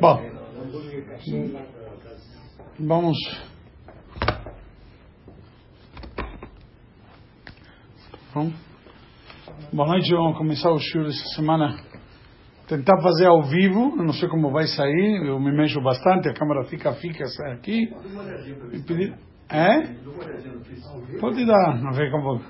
Bom, vamos. Bom, boa noite, vamos começar o show essa semana. Tentar fazer ao vivo, não sei como vai sair, eu me mexo bastante, a câmera fica fica aqui. Pedir, é? Pode dar, não ver como.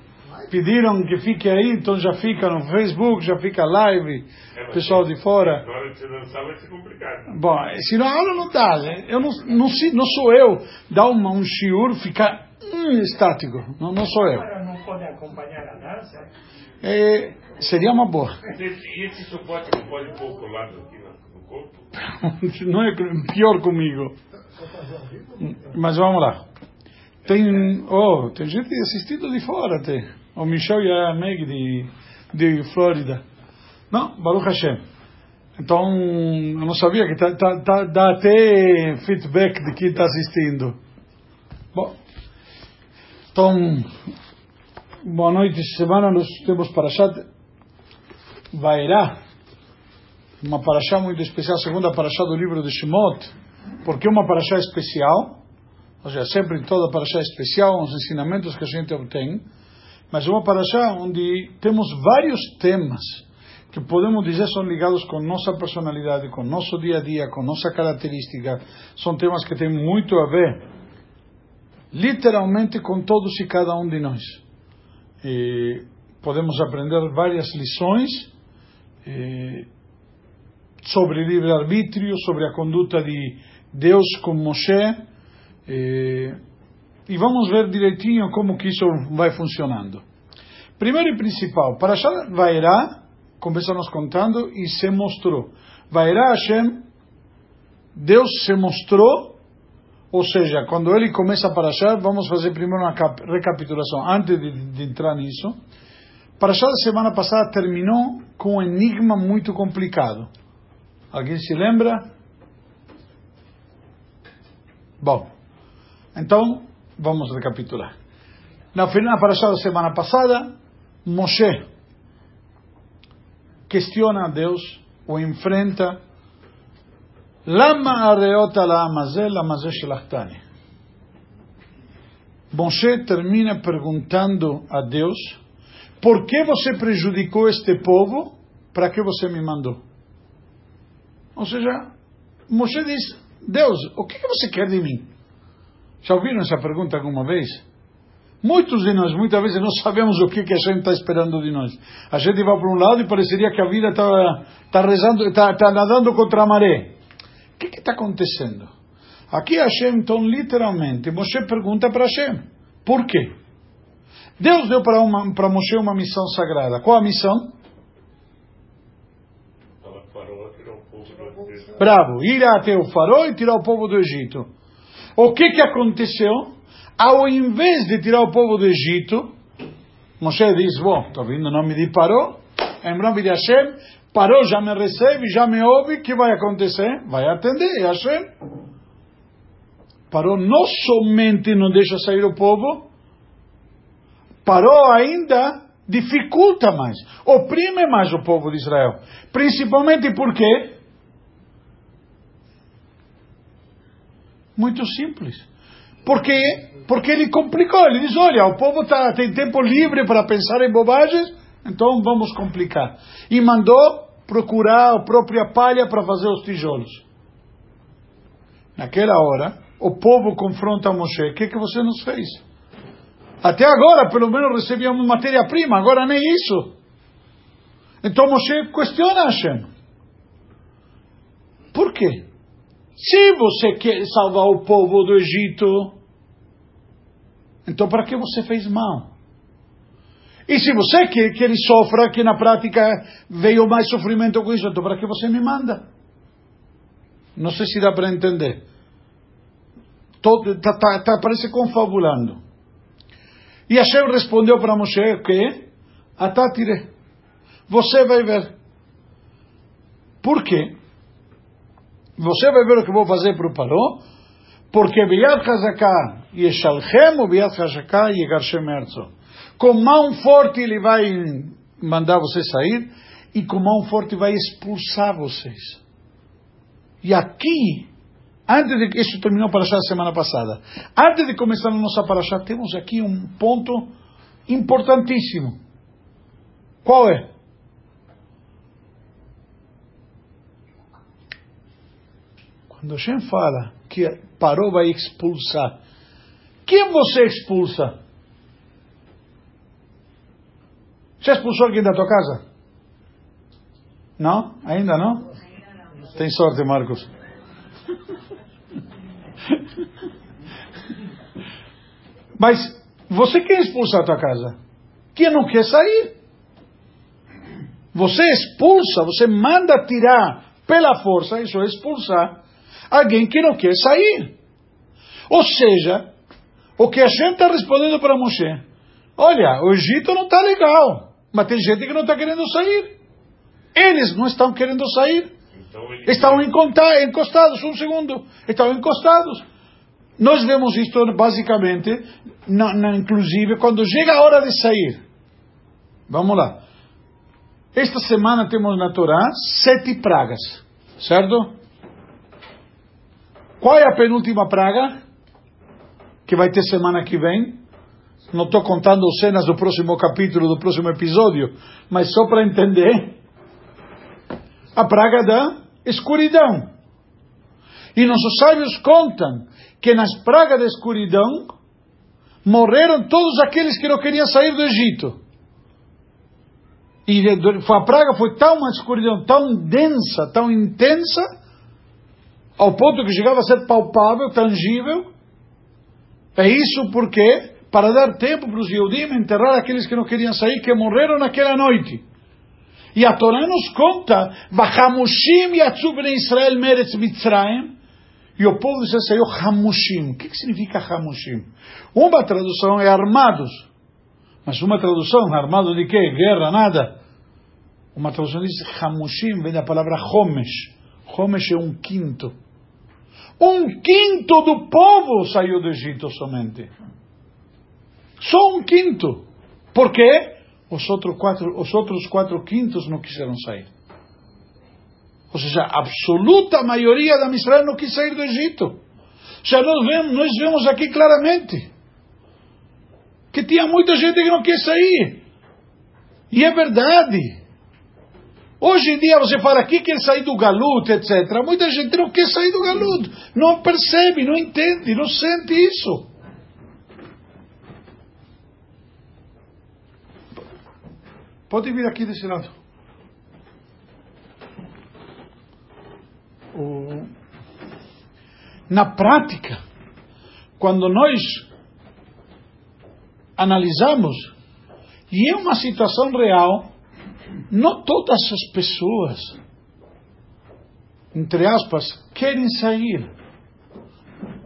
Pediram que fique aí, então já fica no Facebook, já fica live, pessoal de fora. Na hora de você lançar vai ser complicado. Bom, se não a aula não dá, né? eu não, não, se- não sou eu dar uma, um shiur ficar hum, estático, não, não sou eu. Agora não pode acompanhar a dança? É, seria uma boa. E esse suporte não pode pôr colado aqui no, no corpo? Não é pior comigo. Mas vamos lá. Tem, oh, tem gente assistindo de fora até. O Michel e a Meg de, de Flórida. Não, Baruch Hashem. Então, eu não sabia que tá, tá, tá, dá até feedback de quem está assistindo. Bom, então, boa noite. Semana nós temos Parashat Vairá, uma Parashá muito especial, segunda Parashá do livro de Shemot. Por que uma Parashá especial? Ou seja, sempre em toda Parashá especial, os ensinamentos que a gente obtém. Mas uma Parashá onde temos vários temas que podemos dizer são ligados com nossa personalidade, com nosso dia a dia, com nossa característica. São temas que têm muito a ver, literalmente, com todos e cada um de nós. E podemos aprender várias lições eh, sobre livre-arbítrio, sobre a conduta de Deus com Moshe. E vamos ver direitinho como que isso vai funcionando. Primeiro e principal, para Vairá, começa nos contando e se mostrou. Vairá Hashem, Deus se mostrou, ou seja, quando ele começa a Parashá, vamos fazer primeiro uma cap- recapitulação, antes de, de entrar nisso. Parashá da semana passada terminou com um enigma muito complicado. Alguém se lembra? Bom, então vamos recapitular. Na final Parashá da semana passada, Moshe questiona a Deus, o enfrenta. Lama areota la amazel, la. Moshe termina perguntando a Deus, por que você prejudicou este povo? Para que você me mandou? Ou seja, Moshe diz, Deus, o que você quer de mim? Já ouviram essa pergunta alguma vez? Muitos de nós, muitas vezes, não sabemos o que, que a gente está esperando de nós. A gente vai para um lado e pareceria que a vida está tá rezando, está tá nadando contra a maré. O que está acontecendo? Aqui Hashem, então, literalmente, Moshe pergunta para Hashem, por quê? Deus deu para, uma, para Moshe uma missão sagrada. Qual a missão? Fala farol, tirar o povo do Egito. Bravo, ir até o farol e tirar o povo do Egito. O que que aconteceu? Ao invés de tirar o povo do Egito, Moshe diz, bom, estou vindo em nome de Paró, em nome de Hashem, Paró já me recebe, já me ouve, o que vai acontecer? Vai atender, é Hashem. Paró não somente não deixa sair o povo, Paró ainda dificulta mais, oprime mais o povo de Israel. Principalmente por quê? Muito simples. Porque, porque ele complicou. Ele diz: olha, o povo tá, tem tempo livre para pensar em bobagens, então vamos complicar. E mandou procurar a própria palha para fazer os tijolos. Naquela hora, o povo confronta Moshe: o que, que você nos fez? Até agora, pelo menos, recebíamos matéria-prima, agora nem isso. Então Moshe questiona Hashem. Por quê? Se você quer salvar o povo do Egito, então para que você fez mal? E se você quer que ele sofra, que na prática veio mais sofrimento com isso, então para que você me manda? Não sei se dá para entender. Todo, tá, tá, tá, parece confabulando. E Hashem respondeu para Moshe o quê? Atátire. Você vai ver. Por quê? Você vai ver o que vou fazer para o Paró, porque Biad Hazaká Yeshalchem, ou Biad Hazaká Yegarshem Erzo. Com mão forte ele vai mandar você sair, e com mão forte vai expulsar vocês. E aqui, antes de isso terminou para a semana passada, antes de começar a nossa paraxá, temos aqui um ponto importantíssimo. Qual é? Quando Hashem fala que parou vai expulsar, quem você expulsa? Já expulsou alguém da tua casa? Não? Ainda não? Tem sorte, Marcos. Mas você quer expulsar a tua casa? Quem não quer sair? Você expulsa, você manda tirar pela força, isso é expulsar, alguém que não quer sair. Ou seja, o que a gente está respondendo para Moshe, olha, o Egito não está legal, mas tem gente que não está querendo sair. Eles não estão querendo sair. Então, estão encostados, um segundo, estão encostados. Nós vemos isto basicamente, na, na, inclusive, quando chega a hora de sair. Vamos lá. Esta semana temos na Torá sete pragas, certo? Qual é a penúltima praga? Que vai ter semana que vem. Não estou contando cenas do próximo capítulo, do próximo episódio, mas só para entender. A praga da escuridão. E nossos sábios contam que nas pragas da escuridão morreram todos aqueles que não queriam sair do Egito. E a praga foi tão uma escuridão tão densa, tão intensa, ao ponto que chegava a ser palpável, tangível. É isso porque, para dar tempo para os Yehudim enterrar aqueles que não queriam sair, que morreram naquela noite. E a Torá nos conta, Bahamushim yatzu bnei Israel meretz Mitzrayim, e o povo de Israel saiu Hamushim. O que, que significa Hamushim? Uma tradução é armados. Mas uma tradução, armado de quê? Guerra, nada. Uma tradução diz Hamushim, vem da palavra Homesh. Homesh é um quinto. Um quinto do povo saiu do Egito somente. Só um quinto. Por quê? Os outros quatro, os outros quatro quintos não quiseram sair. Ou seja, a absoluta maioria da Israel não quis sair do Egito. Já nós vemos, nós vemos aqui claramente que tinha muita gente que não quer sair. E é verdade. Hoje em dia você fala aqui quer sair do galuto, etc. Muita gente não quer sair do galuto. Não percebe, não entende, não sente isso. Pode vir aqui desse lado. Na prática, quando nós analisamos, e é uma situação real, não todas as pessoas, entre aspas, querem sair.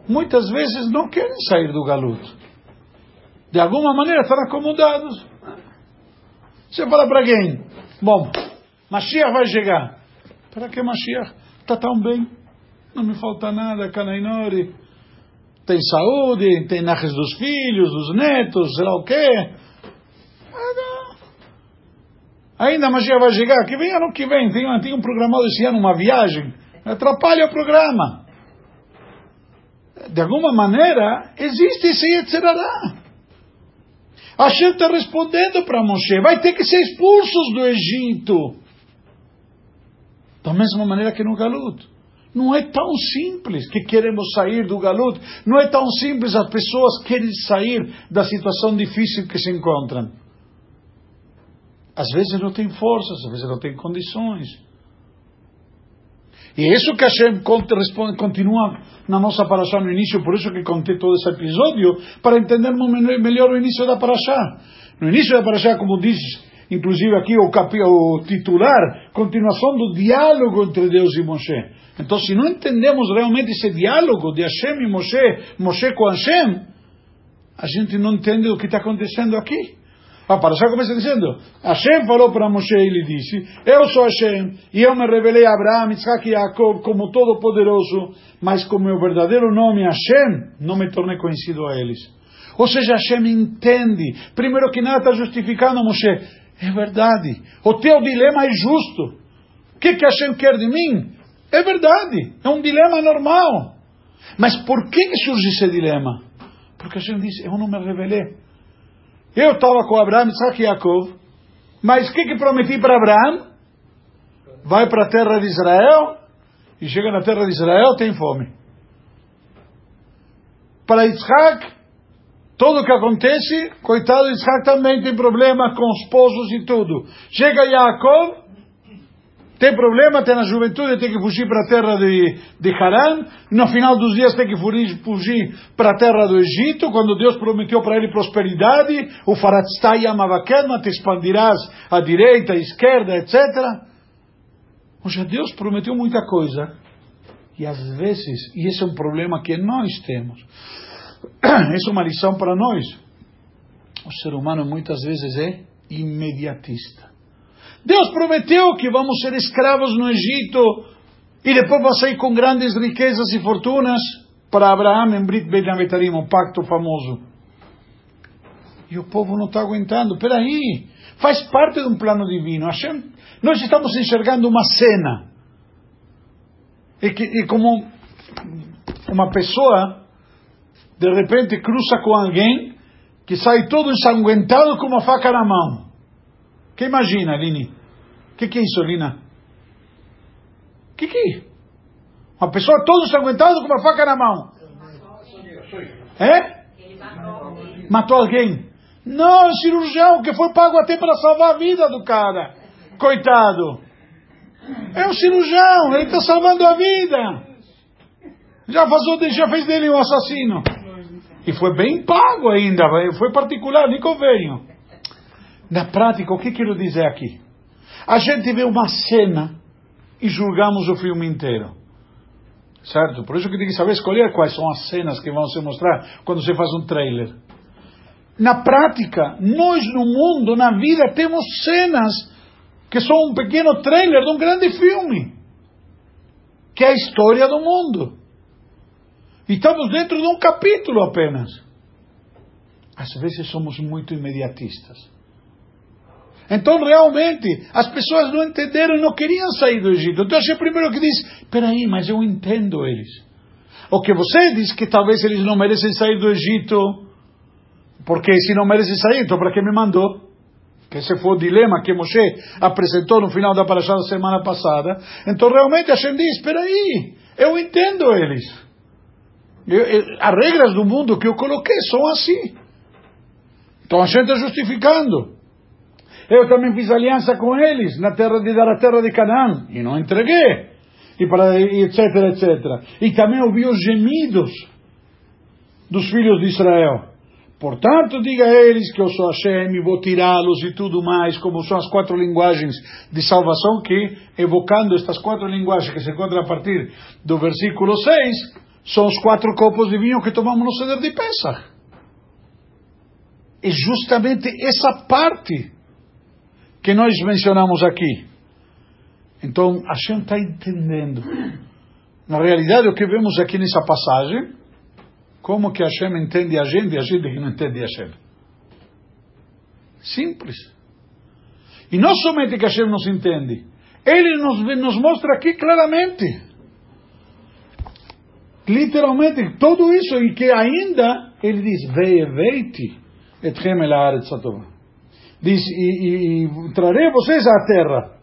Muitas vezes não querem sair do galuto. De alguma maneira estão acomodados. Você fala para quem? Bom, Mashiach vai chegar. Para que Mashiach? Está tão bem. Não me falta nada, Canainori. Tem saúde, tem narres dos filhos, dos netos, sei lá o quê. Ainda mas já vai chegar. Que vem ano que vem. Tem, tem um programado esse ano, uma viagem. Atrapalha o programa. De alguma maneira, existe esse Yetzirará. Hashem está respondendo para Moshe. Vai ter que ser expulsos do Egito. Da mesma maneira que no Galuto. Não é tão simples que queremos sair do galuto. Não é tão simples as pessoas querem sair da situação difícil que se encontram. Às vezes não tem forças, às vezes não tem condições. E isso que Hashem continua na nossa paraxá no início, por isso que contei todo esse episódio, para entendermos melhor o início da paraxá. No início da paraxá, como diz, inclusive aqui o, capi, o titular, continuação do diálogo entre Deus e Moshe. Então, se não entendemos realmente esse diálogo de Hashem e Moshe, Moshe com Hashem, a gente não entende o que está acontecendo aqui. A Parashá começa dizendo, Hashem falou para Moshe e lhe disse, eu sou Hashem, e eu me revelei a Abraão, Isaac e Jacob como todo-poderoso, mas com meu verdadeiro nome Hashem, não me tornei conhecido a eles. Ou seja, Hashem entende, primeiro que nada está justificando Moshe, É verdade. O teu dilema é justo. O que, que Hashem quer de mim? É verdade. É um dilema normal. Mas por que, surge esse dilema? Porque Hashem disse, eu não me revelei. Eu estava com Abraão, Isaac e Yaakov. Mas o que, que prometi para Abraão? Vai para a terra de Israel. E chega na terra de Israel, tem fome. Para Isaac, tudo o que acontece, coitado Isaac também tem problema com os esposos e tudo. Chega Yaakov, tem problema, tem na juventude, tem que fugir para a terra de, de Haran, no final dos dias tem que fugir, fugir para a terra do Egito, quando Deus prometeu para ele prosperidade, o Faratztai Amavakedma, te expandirás à direita, à esquerda, etc. Ou seja, Deus prometeu muita coisa, e às vezes, e esse é um problema que nós temos, essa é uma lição para nós. O ser humano muitas vezes é imediatista. Deus prometeu que vamos ser escravos no Egito e depois vai sair com grandes riquezas e fortunas para Abraão em Brit Ben Avetarim, um pacto famoso. E o povo não está aguentando. Peraí, faz parte de um plano divino. Hashem, nós estamos enxergando uma cena. E, que, e como uma pessoa de repente cruza com alguém que sai todo ensanguentado com uma faca na mão. Que imagina, Lini? O que, que é isso, Lina? O que, que é? Uma pessoa todo ensanguentada com uma faca na mão. É? Matou alguém. Não, é um cirurgião que foi pago até para salvar a vida do cara. Coitado. É um cirurgião, ele está salvando a vida. Já, faz, já fez dele um assassino. E foi bem pago ainda, foi particular, nem convênio. Na prática, o que quero dizer aqui? A gente vê uma cena e julgamos o filme inteiro. Certo? Por isso que tem que saber escolher quais são as cenas que vão se mostrar quando você faz um trailer. Na prática, nós no mundo, na vida, temos cenas que são um pequeno trailer de um grande filme, que é a história do mundo. E estamos dentro de um capítulo apenas. Às vezes somos muito imediatistas. Então, realmente, as pessoas não entenderam e não queriam sair do Egito. Então, achei primeiro que diz: espera aí, mas eu entendo eles. O que você diz que talvez eles não merecem sair do Egito, porque se não merecem sair, então para que me mandou? Que esse foi o dilema que Moshe apresentou no final da parasha da semana passada. Então, realmente, a gente diz: espera aí, eu entendo eles. Eu, eu, as regras do mundo que eu coloquei são assim. Então a gente está justificando. Eu também fiz aliança com eles na terra de dar a terra de Canaã e não entreguei. E para, etc, etc. E também ouvi os gemidos dos filhos de Israel. Portanto, diga a eles que eu sou Hashem e vou tirá-los e tudo mais, como são as quatro linguagens de salvação que, evocando estas quatro linguagens que se encontram a partir do versículo 6, são os quatro copos de vinho que tomamos no ceder de Pesach. É justamente essa parte que nós mencionamos aqui. Então, gente está entendendo. Na realidade, o que vemos aqui nessa passagem, como que Hashem entende a gente e a gente que não entende a Hashem. Simples. E não somente que Hashem nos entende, ele nos, nos mostra aqui claramente literalmente tudo isso e que ainda ele diz veeveiti etchem el haaretz diz e, e, trarei vocês à terra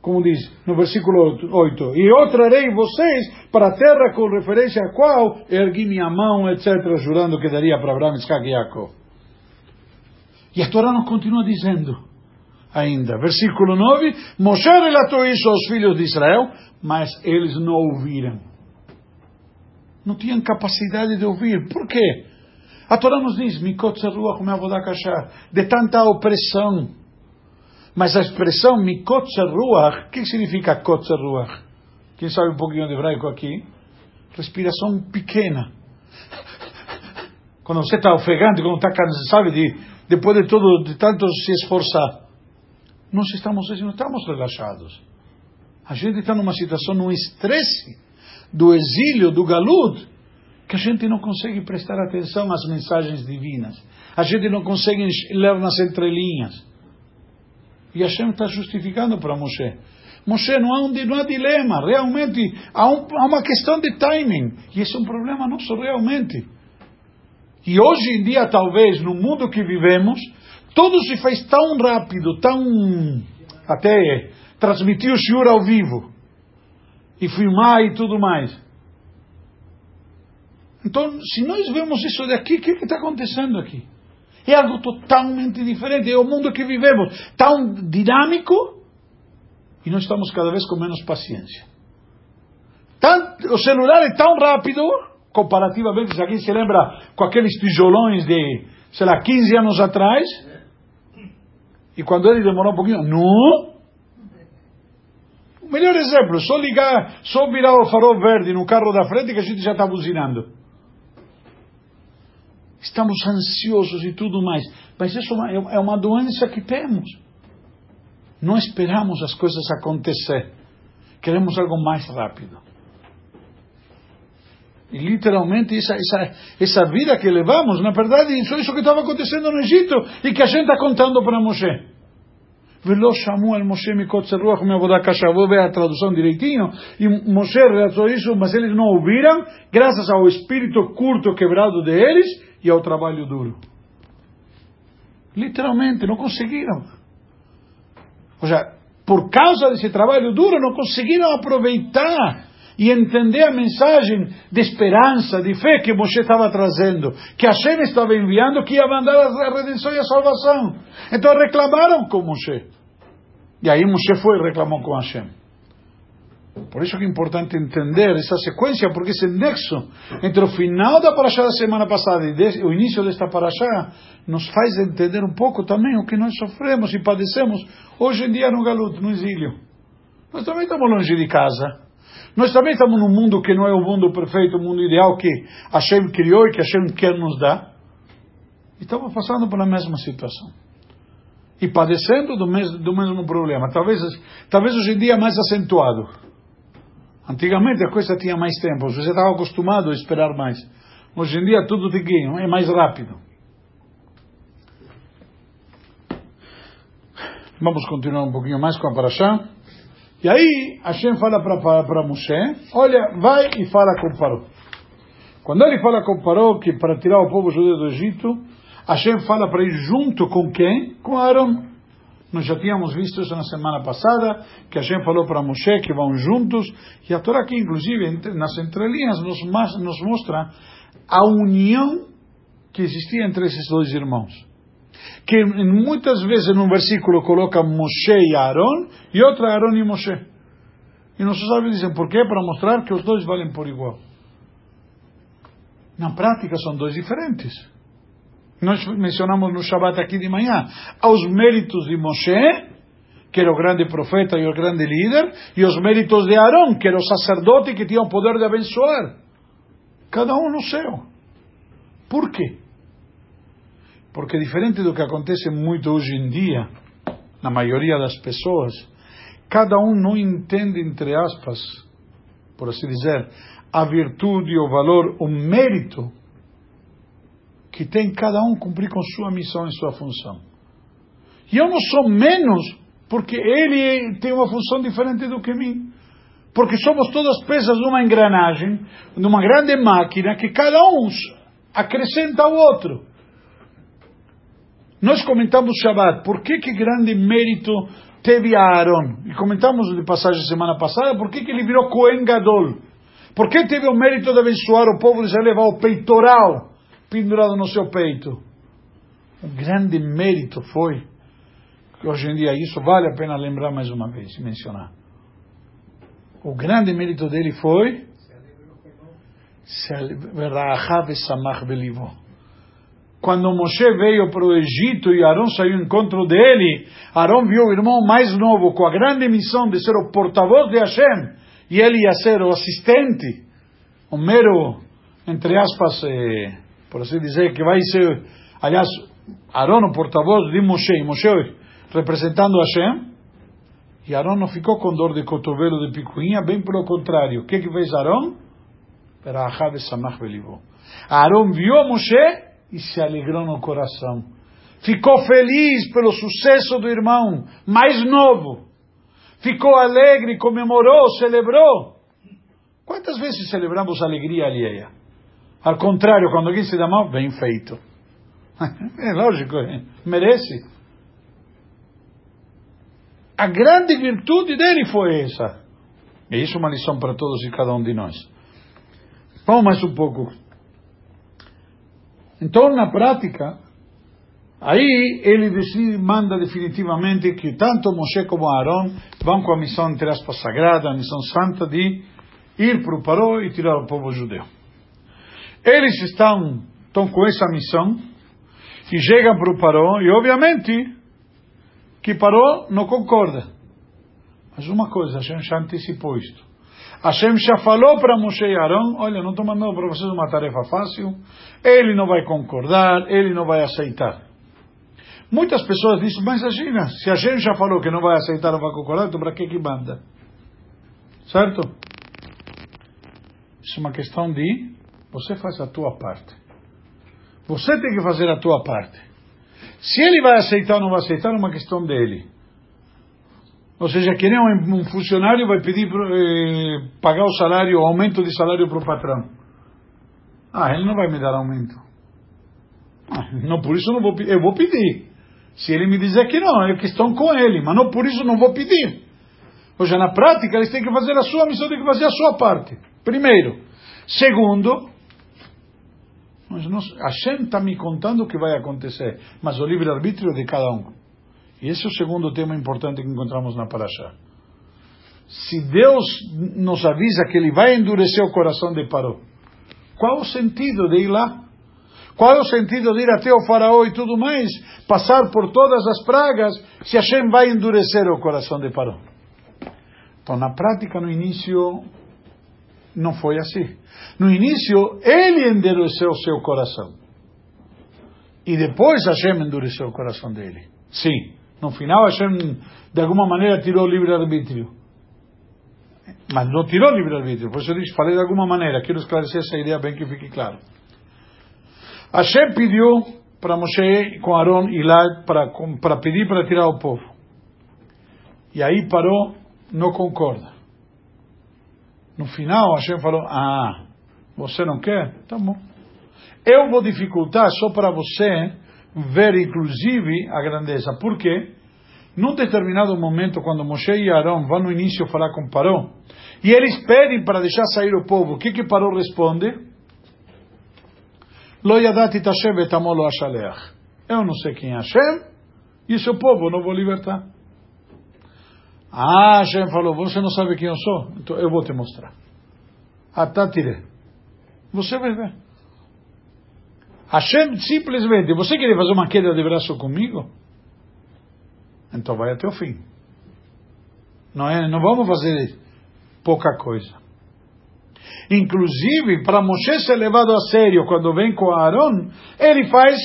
como diz no versículo 8 e eu trarei vocês para a terra com referência a qual ergui minha mão etc jurando que daria para Abraão, Isaac e Jacob e a Torá nos continua dizendo ainda versículo 9 Moshe relatou isso aos filhos de Israel mas eles não ouviram não tinham capacidade de ouvir. Por quê? A Torá nos diz, Mikot Ruach de tanta opressão. Mas a expressão Mikot o que significa Kot? Quem sabe um pouquinho de hebraico aqui? Respiração pequena. Quando você está ofegante, quando está cansado, de, depois de todo, de tanto se esforçar. Nós estamos, não estamos relaxados. A gente está numa situação, num estresse do exílio, do galudo, que a gente não consegue prestar atenção às mensagens divinas. A gente não consegue ler nas entrelinhas. E Hashem está justificando para Moshe. Moshe, não há, um, não há dilema, realmente há, um, há uma questão de timing. E esse é um problema nosso, realmente. E hoje em dia, talvez, no mundo que vivemos, tudo se faz tão rápido, tão. até transmitir o shiur ao vivo. E filmar e tudo mais. Então, se nós vemos isso daqui, o que está acontecendo aqui? É algo totalmente diferente. É o mundo que vivemos, tão dinâmico, e nós estamos cada vez com menos paciência. o celular é tão rápido, comparativamente, se alguém se lembra com aqueles tijolões de, sei lá, 15 anos atrás, e quando ele demorou um pouquinho, não. O melhor exemplo, só ligar, só virar o farol verde no carro da frente que a gente já está buzinando estamos ansiosos e tudo mais. Mas isso é, é uma doença que temos. Não esperamos as coisas acontecer. Queremos algo mais rápido. E literalmente essa, essa, essa vida que levamos, na verdade, isso é isso que estava acontecendo no Egito e que a gente está contando para Moshe. Velo chamou al Moshe mikotzer ruach me'avodah kasha. Vou ver a tradução direitinho. E Moshe relatou isso, mas eles não ouviram, graças ao espírito curto quebrado deles e ao trabalho duro. Literalmente, não conseguiram. Ou seja, por causa desse trabalho duro, não conseguiram aproveitar e entender a mensagem de esperança, de fé que Moshe estava trazendo, que Hashem estava enviando, que ia mandar a redenção e a salvação. Então reclamaram com Moshe. E aí Moshe foi e reclamou com Hashem. Por isso que é importante entender essa sequência, porque esse nexo entre o final da paraxá da semana passada e o início desta paraxá nos faz entender um pouco também o que nós sofremos e padecemos hoje em dia no galuto, no exílio. Nós também estamos longe de casa. Nós também estamos num mundo que não é o mundo perfeito, o mundo ideal que Hashem criou e que Hashem quer nos dar. E estamos passando pela mesma situação. E padecendo do mesmo, do mesmo problema. Talvez, talvez hoje em dia mais acentuado. Antigamente a coisa tinha mais tempo, você estava acostumado a esperar mais. Hoje em dia tudo tiquinho, é mais rápido. Vamos continuar um pouquinho mais com a Parashá. E aí Hashem fala para Moshe, olha, vai e fala com Paró. Quando ele fala com Paró, que para tirar o povo judeu do Egito, Hashem fala para ir junto com quem? Com Aaron. Nós já tínhamos visto isso na semana passada, que gente falou para Moshe que vão juntos, e a Torá aqui, inclusive, nas entrelinhas, nos, nos mostra a união que existia entre esses dois irmãos. Que muitas vezes num versículo coloca Moshe e Aaron, e outro Aaron e Moshe. E nossos sábios dizem, por quê? Para mostrar que os dois valem por igual. Na prática são dois diferentes. Nós mencionamos no Shabbat aqui de manhã, aos méritos de Moshe, que era o grande profeta e o grande líder, e os méritos de Aaron, que era o sacerdote que tinha o poder de abençoar. Cada um no céu. Por quê? Porque diferente do que acontece muito hoje em dia, na maioria das pessoas, cada um não entende, entre aspas, por assim dizer, a virtude, o valor, o mérito que tem cada um cumprir com sua missão e sua função. E eu não sou menos porque ele tem uma função diferente do que mim. Porque somos todas peças de uma engrenagem, de uma grande máquina que cada um acrescenta ao outro. Nós comentamos Shabbat, por que que grande mérito teve a Aaron? E comentamos de passagem semana passada, por que que ele virou Cohen Gadol? Por que teve o mérito de abençoar o povo de Israel levar o peitoral pendurado no seu peito. Um grande mérito foi, que hoje em dia isso vale a pena lembrar mais uma vez e mencionar. O grande mérito dele foi quando Moshe veio para o Egito e Arão saiu ao encontro dele, Arão viu o irmão mais novo com a grande missão de ser o porta-voz de Hashem e ele ia ser o assistente, o mero, entre aspas, eh, por assim dizer, que vai ser, aliás, Arão, o porta-voz de Moshe, e Moshe representando Hashem, e Arão não ficou com dor de cotovelo de picuinha, bem pelo contrário. O que que fez Arão? Arão viu Moshe e se alegrou no coração. ficou feliz pelo sucesso do irmão mais novo, ficou alegre, comemorou, celebrou. Quantas vezes celebramos alegria alheia? Ao contrário, quando alguém se dá mal, bem feito. É lógico, merece. A grande virtude dele foi essa. E isso é uma lição para todos e cada um de nós. Vamos mais um pouco. Então, na prática, aí ele decide, manda definitivamente que tanto Moshe como Aaron vão com a missão, entre aspas, sagrada, a missão santa de ir para o Paró e tirar o povo judeu. Eles estão, estão com essa missão e chegam para o Paró e, obviamente, que Paró não concorda. Mas uma coisa, a gente já antecipou isto. Hashem já falou para Moshe e Aaron, olha, não estou mandando para vocês uma tarefa fácil, ele não vai concordar, ele não vai aceitar. Muitas pessoas dizem, mas imagina, se gente já falou que não vai aceitar, não vai concordar, então para que que manda? Certo? Isso é uma questão de, você faz a tua parte. Você tem que fazer a tua parte. Se ele vai aceitar ou não vai aceitar, é uma questão dele. Ou seja, que nem um funcionário vai pedir eh, pagar o salário, o aumento de salário para o patrão. Ah, ele não vai me dar aumento. Ah, não, por isso não vou pedir. Eu vou pedir. Se ele me dizer que não, é questão com ele, mas não por isso não vou pedir. Ou seja, na prática, eles têm que fazer a sua missão, têm que fazer a sua parte. Primeiro. Segundo, mas não, Hashem está me contando o que vai acontecer, mas o livre-arbítrio de cada um. E esse é o segundo tema importante que encontramos na Parashá. Se Deus nos avisa que Ele vai endurecer o coração de Paró, qual o sentido de ir lá? Qual é o sentido de ir até o faraó e tudo mais, passar por todas as pragas, se Hashem vai endurecer o coração de Paró? Então, na prática, no início, não foi assim. No início, ele endureceu o seu coração. E depois Hashem endureceu o coração dele. Sim. No final, Hashem, de alguma maneira, tirou o livre-arbítrio. Mas não tirou o livre-arbítrio. Por isso eu disse, falei de alguma maneira. Quero esclarecer essa ideia bem que fique claro. Hashem pediu para Moshe com Aaron ir lá para, para pedir para tirar o povo. E aí parou, não concorda. No final, Hashem falou: Ah, você não quer? Tá bom. Eu vou dificultar só para você ver inclusive a grandeza. Por quê? Num determinado momento, quando Moshe e Arão vão no início falar com Paró, e eles pedem para deixar sair o povo, o que que Paró responde? Eu não sei quem é Hashem, e seu povo eu não vou libertar. Ah, Hashem falou, você não sabe quem eu sou? Então eu vou te mostrar. Atatire. Você vai ver. Hashem simplesmente, você quer fazer uma queda de braço comigo? Então vai até o fim. Não, é, não vamos fazer pouca coisa. Inclusive, para Moshe ser levado a sério quando vem com Aaron, ele faz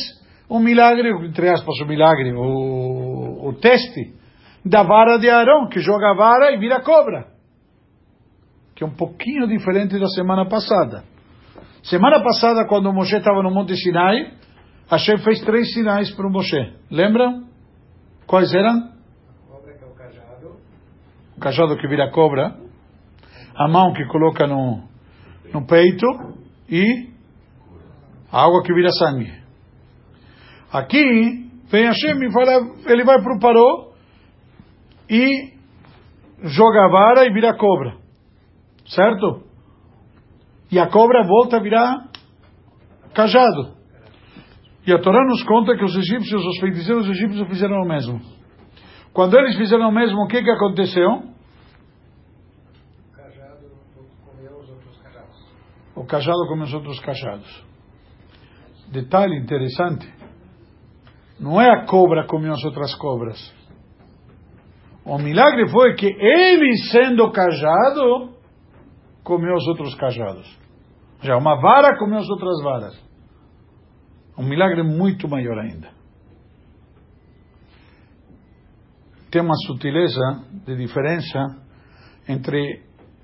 um milagre, entre aspas, um milagre, o, o teste da vara de Aaron, que joga a vara e vira cobra. Que é um pouquinho diferente da semana passada. Semana passada, quando Moshe estava no Monte Sinai, Hashem fez três sinais para o Moshe. Lembram? Quais eram? É o cajado. O cajado que vira cobra. A mão que coloca no, no peito. E a água que vira sangue. Aqui, vem Hashem e fala, ele vai para o Paró e joga a vara e vira cobra. Certo? E a cobra volta a virar cajado. E a Torá nos conta que os egípcios, os feiticeiros egípcios fizeram o mesmo. Quando eles fizeram o mesmo, o que, que aconteceu? O cajado comeu os outros cajados. O cajado comeu os outros cajados. Detalhe interessante. Não é a cobra que comeu as outras cobras. O milagre foi que ele, sendo cajado, comeu os outros cajados. Já uma vara comeu as outras varas. Um milagre muito maior ainda. Tem uma sutileza de diferença entre,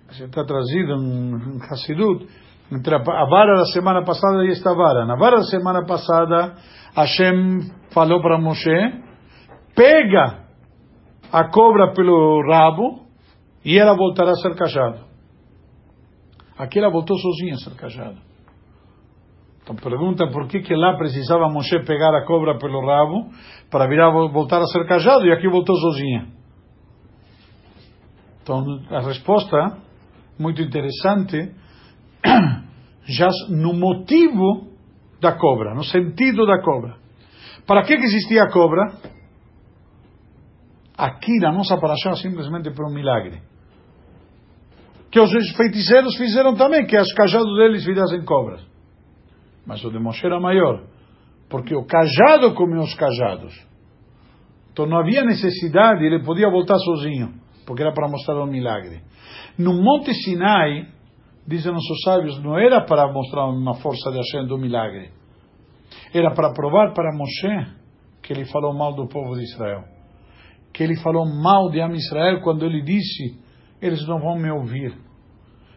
se está trazido em Hassidut, Entre a vara da semana passada e esta vara. Na vara da semana passada, Hashem falou para Moshe, pega a cobra pelo rabo e ela voltará a ser cajado. Aqui ela voltou sozinha a ser cajada. Então pergunta por que, que lá precisava Moshe pegar a cobra pelo rabo para virar, voltar a ser cajado e aqui voltou sozinha. Então a resposta, muito interessante, já no motivo da cobra, no sentido da cobra. Para que, que existia a cobra? Aqui na nossa paraxá simplesmente por um milagre. Que os feiticeiros fizeram também, que os cajados deles virassem cobras. Mas o de Moshe era maior, porque o cajado comeu os cajados. Então não havia necessidade, ele podia voltar sozinho, porque era para mostrar um milagre. No Monte Sinai, dizem nossos sábios, não era para mostrar uma força de Hashem do milagre. Era para provar para Moshe que ele falou mal do povo de Israel. Que ele falou mal de Am Israel quando ele disse: eles não vão me ouvir.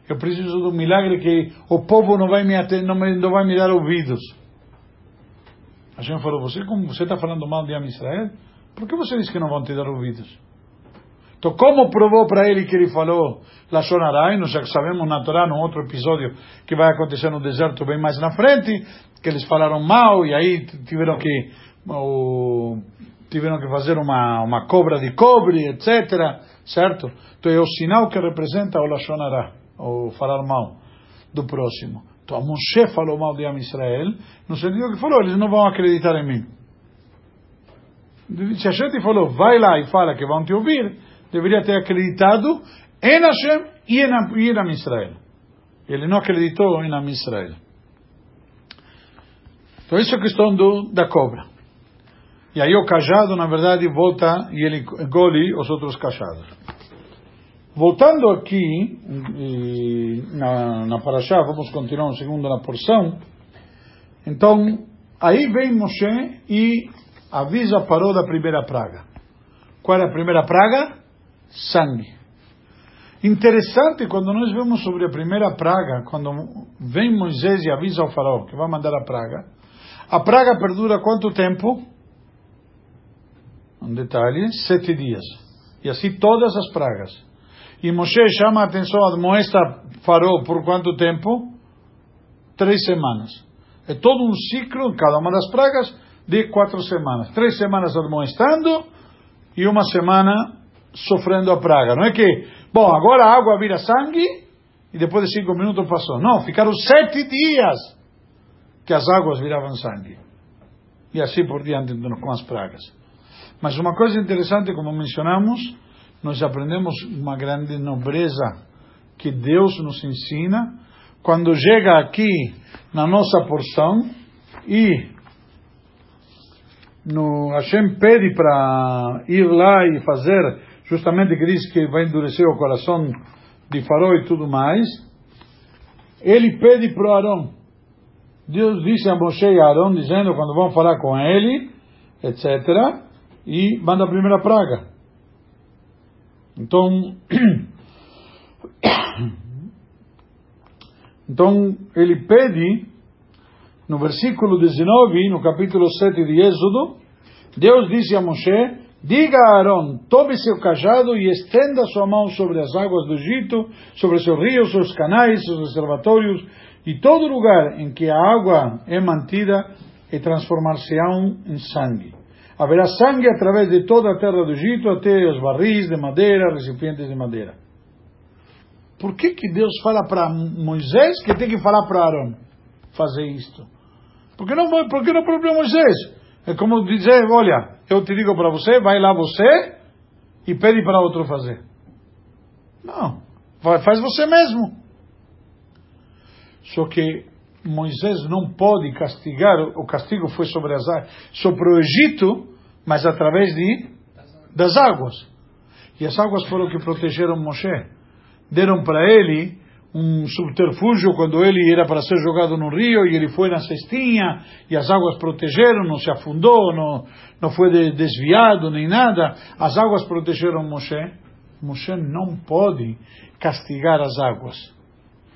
Eu preciso do milagre que o povo não vai me, atender, não, me não vai me dar ouvidos. Hashem falou: você, como você está falando mal de Am Israel, por que você diz que não vão te dar ouvidos? Então, como provou para ele que ele falou Lashon e nós já sabemos na Torá, num outro episódio que vai acontecer no deserto bem mais na frente, que eles falaram mal e aí tiveram que tiveram que fazer uma, uma cobra de cobre, etc. Certo? Então é o sinal que representa o Lashon ou falar mal do próximo. Então Moshe falou mal de Am Israel, no sentido que falou, eles não vão acreditar em mim. Se a gente falou, vai lá e fala que vão te ouvir, deveria ter acreditado em Hashem e em, e Am Israel. Ele não acreditou em Am Israel. Então isso é questão do, da cobra. E aí o cajado, na verdade, volta e ele engole os outros cajados. Voltando aqui na, na Parashá, vamos continuar um segundo na porção. Então, aí vem Moshe e avisa parou da primeira praga. Qual é a primeira praga? Sangue. Interessante quando nós vemos sobre a primeira praga, quando vem Moisés e avisa ao faraó que vai mandar a praga, a praga perdura quanto tempo? Um detalhe, sete dias. E assim todas as pragas. E Moshe chama a atenção, admoesta farol por quanto tempo? Três semanas. É todo um ciclo, em cada uma das pragas, de quatro semanas. Três semanas admoestando e uma semana sofrendo a praga. Não é que, bom, agora a água vira sangue e depois de cinco minutos passou. Não, ficaram sete dias que as águas viravam sangue. E assim por diante com as pragas. Mas uma coisa interessante, como mencionamos, nós aprendemos uma grande nobreza que Deus nos ensina. Quando chega aqui na nossa porção e no Hashem pede para ir lá e fazer justamente que diz que vai endurecer o coração de Farol e tudo mais ele pede para Arão Deus disse a Moshe e a Arão dizendo quando vão falar com ele etc e manda a primeira praga então, então ele pede, no versículo 19, no capítulo 7 de Êxodo, Deus disse a Moshe, diga a Aaron, tome seu cajado e estenda sua mão sobre as águas do Egito, sobre seus rios, seus canais, seus reservatórios e todo lugar em que a água é mantida e transformar-se-ão em sangue. Haverá sangue através de toda a terra do Egito, até os barris de madeira, recipientes de madeira. Por que, que Deus fala para Moisés que tem que falar para Arão fazer isto? Por que não, por que não para Moisés? É como dizer, olha, eu te digo para você, vai lá você e pede para outro fazer. Não, faz você mesmo. Só que Moisés não pode castigar, o castigo foi sobre, as, sobre o Egito, mas através de, das águas. E as águas foram que protegeram Moshe. Deram para ele um subterfúgio quando ele era para ser jogado no rio e ele foi na cestinha e as águas protegeram, não se afundou, não, não foi desviado nem nada. As águas protegeram Moshe. Moshe não pode castigar as águas.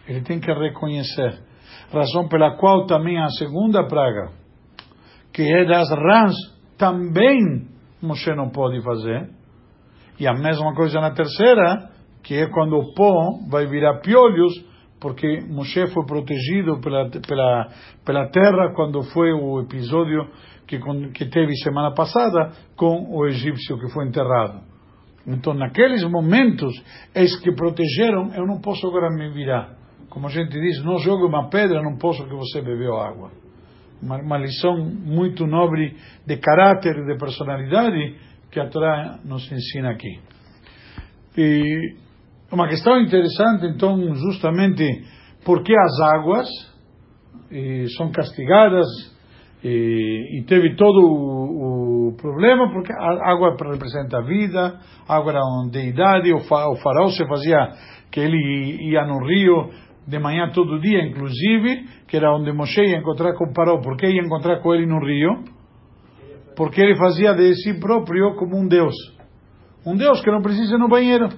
Ele tem que reconhecer Razão pela qual também a segunda praga, que é das rãs, também Moshe não pode fazer. E a mesma coisa na terceira, que é quando o pó vai virar piolhos, porque Moshe foi protegido pela, pela, pela terra quando foi o episódio que, que teve semana passada com o egípcio que foi enterrado. Então, naqueles momentos, eis que protegeram, eu não posso agora me virar. Como a gente diz, não jogue uma pedra, não posso que você bebeu água. Uma, uma lição muito nobre de caráter de personalidade que a Torá nos ensina aqui. E uma questão interessante, então, justamente, porque as águas são castigadas e, e, teve todo o, o, problema, porque a água representa a vida, a água era uma deidade, o, o faraó se fazia que ele ia no rio de manhã todo dia, inclusive, que era onde Moshe ia encontrar com o faraó. Por que ia encontrar com ele no rio? Porque ele fazia de si próprio como um Deus. Um Deus que não precisa ir no banheiro.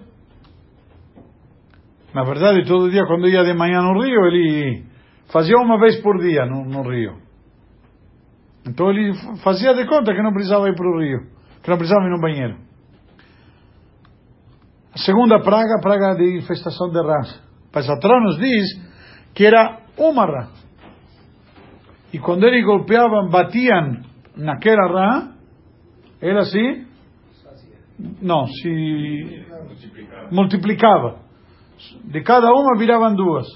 Na verdade, todo dia, quando ia de manhã no rio, ele fazia uma vez por dia no, no rio. Então ele fazia de conta que não precisava ir para o rio, que não precisava ir no banheiro. A segunda praga, a praga de infestação de rãs. Mas a Torá nos diz que era uma rã. E quando eles golpeavam, batiam naquela rã, era assim? Não, se multiplicava. De cada uma viravam duas.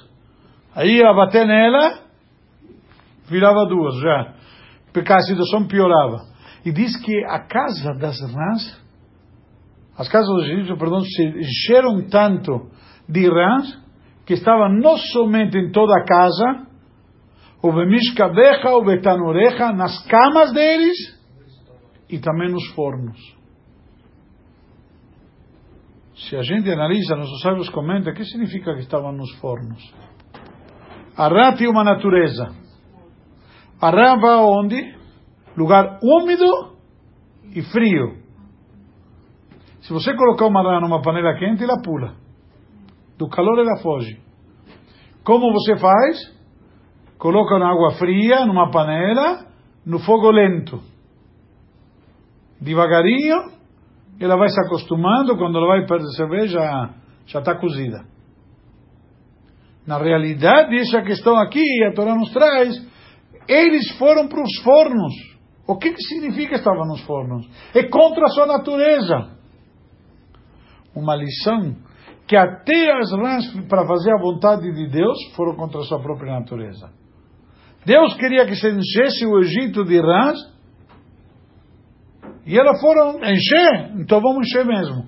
Aí ia bater nela, virava duas já. Porque a situação piorava. E diz que a casa das rãs, as casas dos egípcios, perdão, se encheram tanto de rãs que estavam não somente em toda a casa, o bemishkabecha, o betanurecha, nas camas deles e também nos fornos. Se a gente analisa, nossos sábios comentam, o que significa que estavam nos fornos? A rã tinha uma natureza. A rã vai aonde? Lugar úmido e frio. Se você colocar uma rã numa panela quente, ela pula. Do calor ela foge. Como você faz? Coloca na água fria, numa panela, no fogo lento. Devagarinho, ela vai se acostumando, quando ela vai perceber, já está cozida. Na realidade, essa questão aqui, a Torá nos traz, eles foram para os fornos. O que, que significa estavam nos fornos? É contra a sua natureza. Uma lição que até as rãs, para fazer a vontade de Deus, foram contra a sua própria natureza. Deus queria que se enchesse o Egito de rãs, e elas foram encher, então vamos encher mesmo.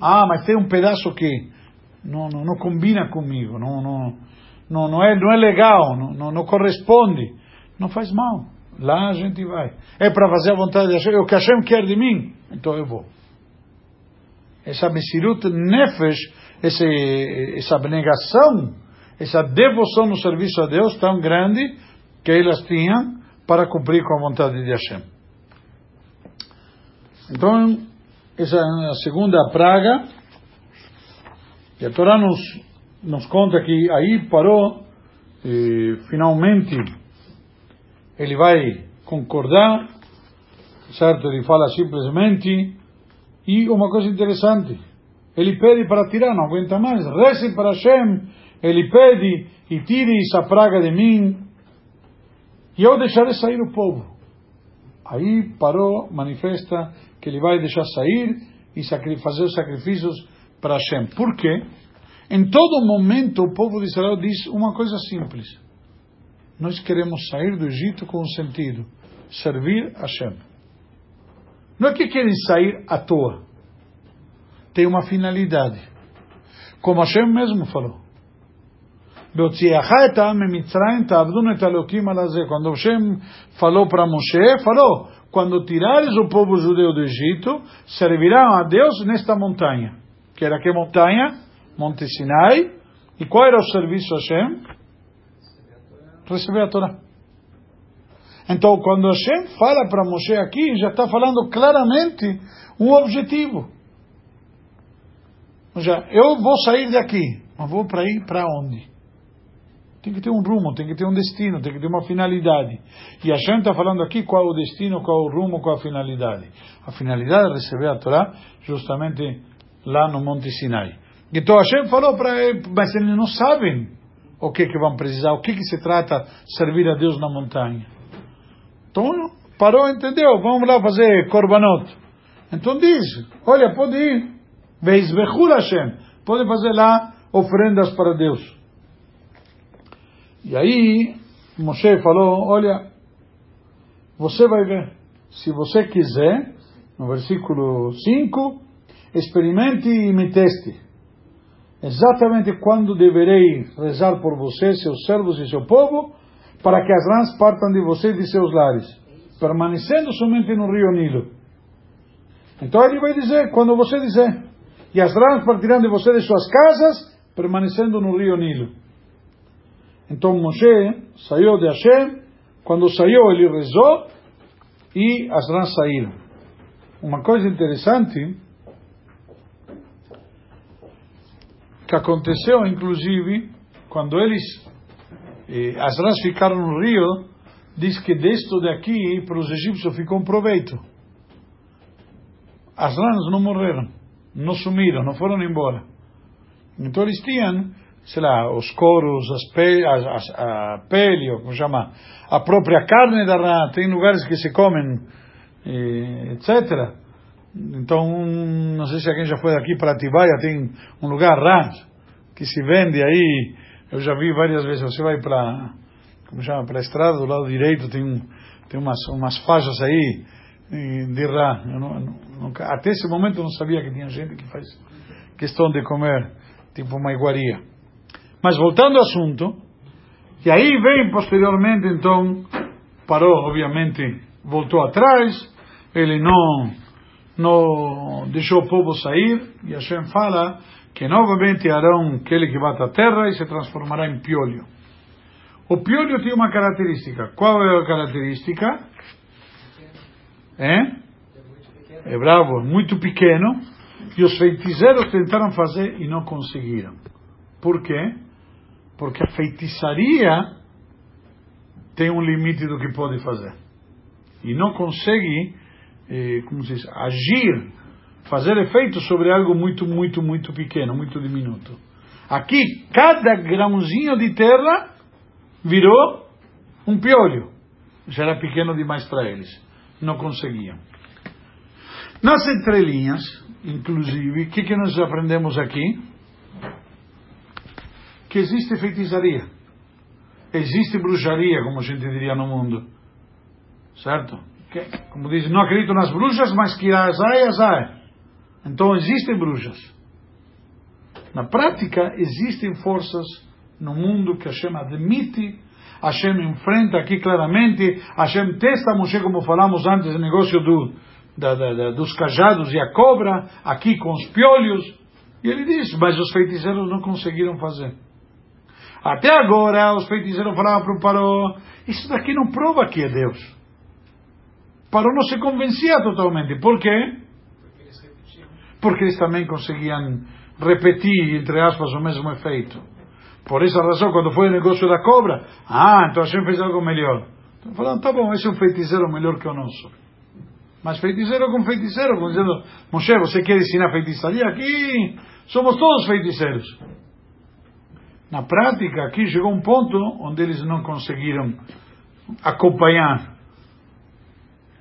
Ah, mas tem um pedaço que não, não, não combina comigo, não, não, não, não, é, não é legal, não, não, não corresponde. Não faz mal. Lá a gente vai. É para fazer a vontade de Hashem. É o que Hashem quer de mim, então eu vou. Essa Mesirut Nefesh, essa abnegação, essa devoção no serviço a Deus tão grande que elas tinham para cumprir com a vontade de Hashem. Então, essa é a segunda praga. E a Torá nos, nos conta que aí parou, e, finalmente, ele vai concordar, certo? Ele fala simplesmente, e uma coisa interessante, ele pede para tirar, não aguenta mais, reze para Hashem, ele pede e tire essa praga de mim, e eu deixarei sair o povo. Aí parou, manifesta que ele vai deixar sair e fazer os sacrifícios para Hashem. Por quê? Em todo momento o povo de Israel diz uma coisa simples. Nós queremos sair do Egito com um sentido, servir a Hashem. Não é que querem sair à toa. Tem uma finalidade. Como Hashem mesmo falou. Quando Hashem falou para Moshe, falou, quando tirares o povo judeu do Egito, servirão a Deus nesta montanha. Que era que montanha? Monte Sinai. E qual era o serviço a Hashem? Receber a Torá. Então, quando Hashem fala para Moshe aqui, já está falando claramente um objetivo. Ou seja, eu vou sair daqui, mas vou para ir para onde? Tem que ter um rumo, tem que ter um destino, tem que ter uma finalidade. E gente está falando aqui qual é o destino, qual é o rumo, qual é a finalidade. A finalidade é receber a Torá justamente lá no Monte Sinai. Então Hashem falou para eles, mas eles não sabem o que que vão precisar, o que que se trata servir a Deus na montanha. Então parou, entendeu? Vamos lá fazer korbanot. Então diz, olha, pode ir, veisbechur Hashem, pode fazer lá oferendas para Deus. E aí Moshe falou, olha, você vai ver, se você quiser, no versículo 5, experimente e me teste exatamente quando deverei rezar por você, seus servos e seu povo, para que as rãs partam de você e de seus lares, permanecendo somente no rio Nilo. Então ele vai dizer, quando você dizer, e as rãs partirão de você de suas casas, permanecendo no rio Nilo. Então Moshe saiu de Hashem, quando saiu ele rezou, e as rãs saíram. Uma coisa interessante que aconteceu, inclusive, quando eles, eh, as rãs ficaram no rio, diz que deste daqui para os egípcios ficou um proveito. As rãs não morreram, não sumiram, não foram embora. Então eles tinham, sei lá, os coros, as pe as, a pele, como chama, a própria carne da rã, tem lugares que se comem, etc. Então, não sei se alguém já foi aqui para Atibaia, tem um lugar rã que se vende aí. Eu já vi várias vezes. Você vai para, como chama, para a estrada do lado direito, tem, tem umas, umas faixas aí de rã. Até esse momento eu não sabia que tinha gente que faz questão de comer, tipo uma iguaria. Mas voltando ao assunto, e aí vem posteriormente, então, parou, obviamente, voltou atrás, ele não não deixou o povo sair, e Hashem fala que novamente Arão aquele que bate a terra e se transformará em piolho. O piolho tem uma característica. Qual é a característica? É? É bravo, muito pequeno. E os feiticeiros tentaram fazer e não conseguiram. Por quê? Porque a feitiçaria tem um limite do que pode fazer. E não consegue eh, como se diz, agir, fazer efeito sobre algo muito, muito, muito pequeno, muito diminuto. Aqui, cada grãozinho de terra virou um piolho. Já era pequeno demais para eles. Não conseguiam. Nas entrelinhas, inclusive, o que, que nós aprendemos aqui? Que existe feitiçaria. Existe bruxaria, como a gente diria no mundo. Certo? como diz, não acredito nas bruxas, mas que azai, azai. Então existem bruxas. Na prática, existem forças no mundo que Hashem admite, Hashem enfrenta aqui claramente, Hashem testa Moshe, como falamos antes, o negócio do, da, da, da, dos cajados e a cobra, aqui com os piolhos. E ele diz, mas os feiticeiros não conseguiram fazer. Até agora, os feiticeiros falavam para o Paró, isso daqui não prova que é Deus. Parou não se convencia totalmente. Por quê? Porque eles também conseguiam repetir, entre aspas, o mesmo efeito. Por essa razão, quando foi o negócio da cobra, ah, então a gente fez algo melhor. Então falaram, tá bom, esse é um feiticeiro melhor que o nosso. Mas feiticeiro com feiticeiro, como dizendo, Moshe, você quer ensinar feitiçaria? Aqui somos todos feiticeiros. Na prática, aqui chegou um ponto onde eles não conseguiram acompanhar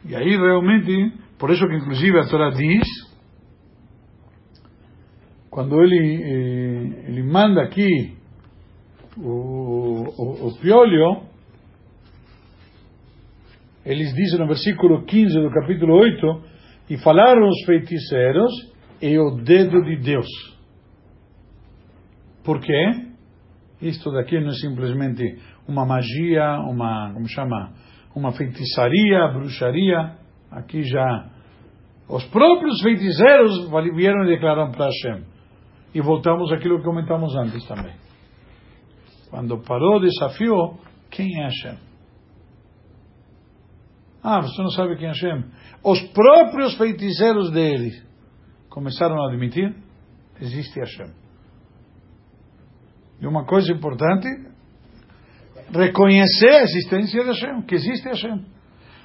e aí realmente, por isso que inclusive a Torá diz, quando ele, eh, ele manda aqui o, o, o piolho, eles dizem no versículo 15 do capítulo 8, e falaram os feiticeiros e o dedo de Deus. Por quê? Isto daqui não é simplesmente uma magia, uma, como chama, uma feitiçaria, bruxaria. Aqui já os próprios feiticeiros vieram e declararam para Hashem. E voltamos àquilo que comentamos antes também. Quando parou o desafio, quem é Hashem? Ah, você não sabe quem é Hashem? Os próprios feiticeiros dele começaram a admitir: existe Hashem. E uma coisa importante, reconhecer a existência de Hashem, que existe Hashem.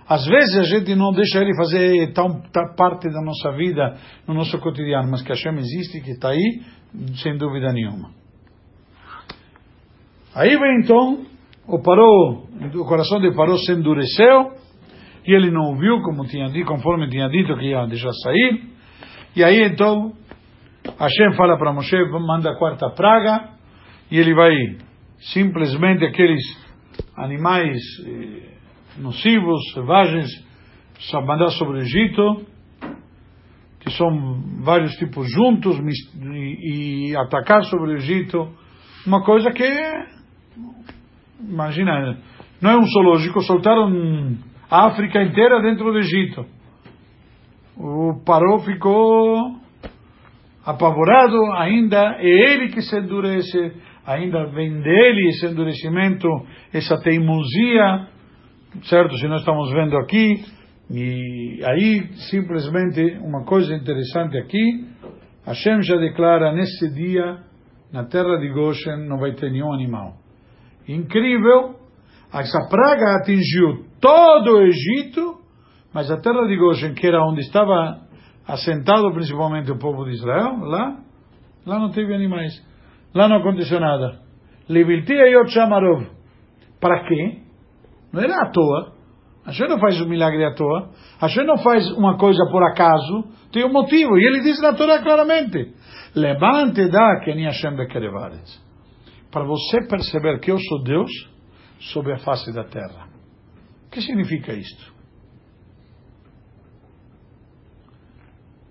Às vezes a gente não deixa ele fazer tão, tão parte da nossa vida, no nosso cotidiano, mas que Hashem existe, que está aí, sem dúvida nenhuma. Aí vem então, o parou, o coração de Paró se endureceu, e ele não ouviu, como tinha dito, conforme tinha dito que ia deixar sair. E aí então, Hashem fala para Moshe, manda a quarta praga, e ele vai simplesmente aqueles animais eh, nocivos, selvagens, mandar sobre o Egito, que são vários tipos juntos, e, e atacar sobre o Egito, uma coisa que, imagina, não é um zoológico, soltaram a África inteira dentro do Egito. O Paró ficou apavorado, ainda é ele que se endurece, ainda vem dele esse endurecimento, essa teimosia, certo? Se nós estamos vendo aqui, e aí simplesmente uma coisa interessante aqui, Hashem já declara nesse dia, na terra de Goshen não vai ter nenhum animal. Incrível, essa praga atingiu todo o Egito, mas a terra de Goshen, que era onde estava assentado principalmente o povo de Israel, lá, lá não teve animais. Lá não aconteceu nada. Leviltia Yot Shamarov. Para quê? Não era à toa. Hashem não faz um milagre à toa. Hashem não faz uma coisa por acaso. Tem um motivo. E ele diz na Torá claramente: Levante da que nem Hashem bekerevares. Para você perceber que eu sou Deus sobre a face da terra. O que significa isto?